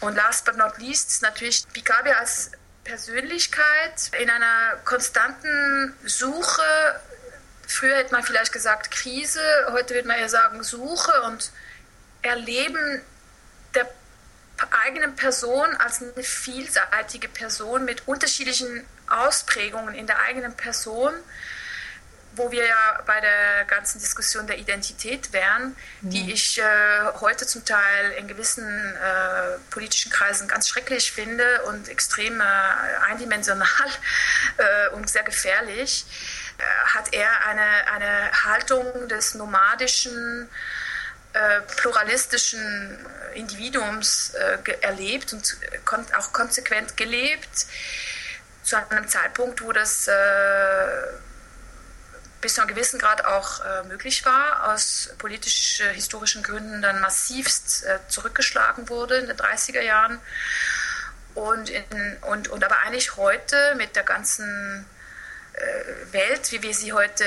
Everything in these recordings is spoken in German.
Und last but not least natürlich Picabia als Persönlichkeit in einer konstanten Suche. Früher hätte man vielleicht gesagt Krise, heute würde man eher sagen Suche und Erleben der eigenen Person als eine vielseitige Person mit unterschiedlichen Ausprägungen in der eigenen Person wo wir ja bei der ganzen Diskussion der Identität wären, mhm. die ich äh, heute zum Teil in gewissen äh, politischen Kreisen ganz schrecklich finde und extrem äh, eindimensional äh, und sehr gefährlich, äh, hat er eine, eine Haltung des nomadischen, äh, pluralistischen Individuums erlebt und kon auch konsequent gelebt, zu einem Zeitpunkt, wo das bis zu einem gewissen Grad auch äh, möglich war, aus politisch-historischen Gründen dann massivst äh, zurückgeschlagen wurde in den 30er Jahren. Und, in, und, und aber eigentlich heute mit der ganzen äh, Welt, wie wir sie heute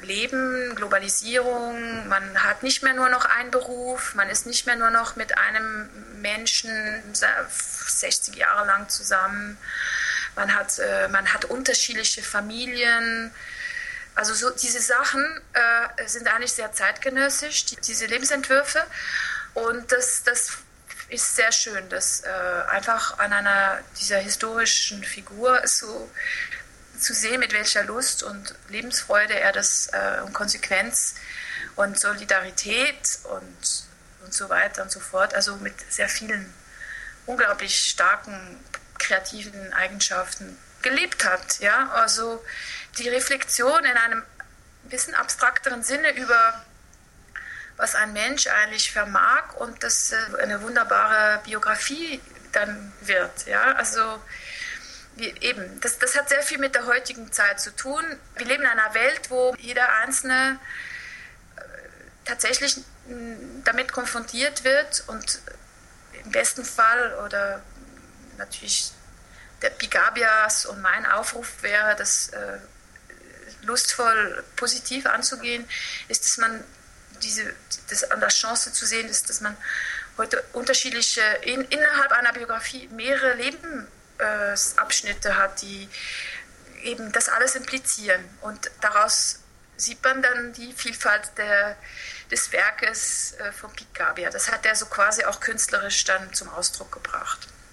leben, Globalisierung, man hat nicht mehr nur noch einen Beruf, man ist nicht mehr nur noch mit einem Menschen 60 Jahre lang zusammen, man hat, äh, man hat unterschiedliche Familien, also so diese Sachen äh, sind eigentlich sehr zeitgenössisch, die, diese Lebensentwürfe. Und das, das ist sehr schön, dass äh, einfach an einer dieser historischen Figur so zu sehen, mit welcher Lust und Lebensfreude er das äh, und Konsequenz und Solidarität und, und so weiter und so fort, also mit sehr vielen unglaublich starken kreativen Eigenschaften gelebt hat. Ja? Also die Reflexion in einem bisschen abstrakteren Sinne über was ein Mensch eigentlich vermag und das äh, eine wunderbare Biografie dann wird. Ja? Also eben, das, das hat sehr viel mit der heutigen Zeit zu tun. Wir leben in einer Welt, wo jeder Einzelne äh, tatsächlich damit konfrontiert wird und im besten Fall oder natürlich der Pigabias und mein Aufruf wäre, das äh, lustvoll positiv anzugehen, ist, dass man diese, das an der Chance zu sehen ist, dass man heute unterschiedliche, in, innerhalb einer Biografie mehrere Lebensabschnitte äh, hat, die eben das alles implizieren. Und daraus sieht man dann die Vielfalt der, des Werkes äh, von Picabia. Das hat er so quasi auch künstlerisch dann zum Ausdruck gebracht.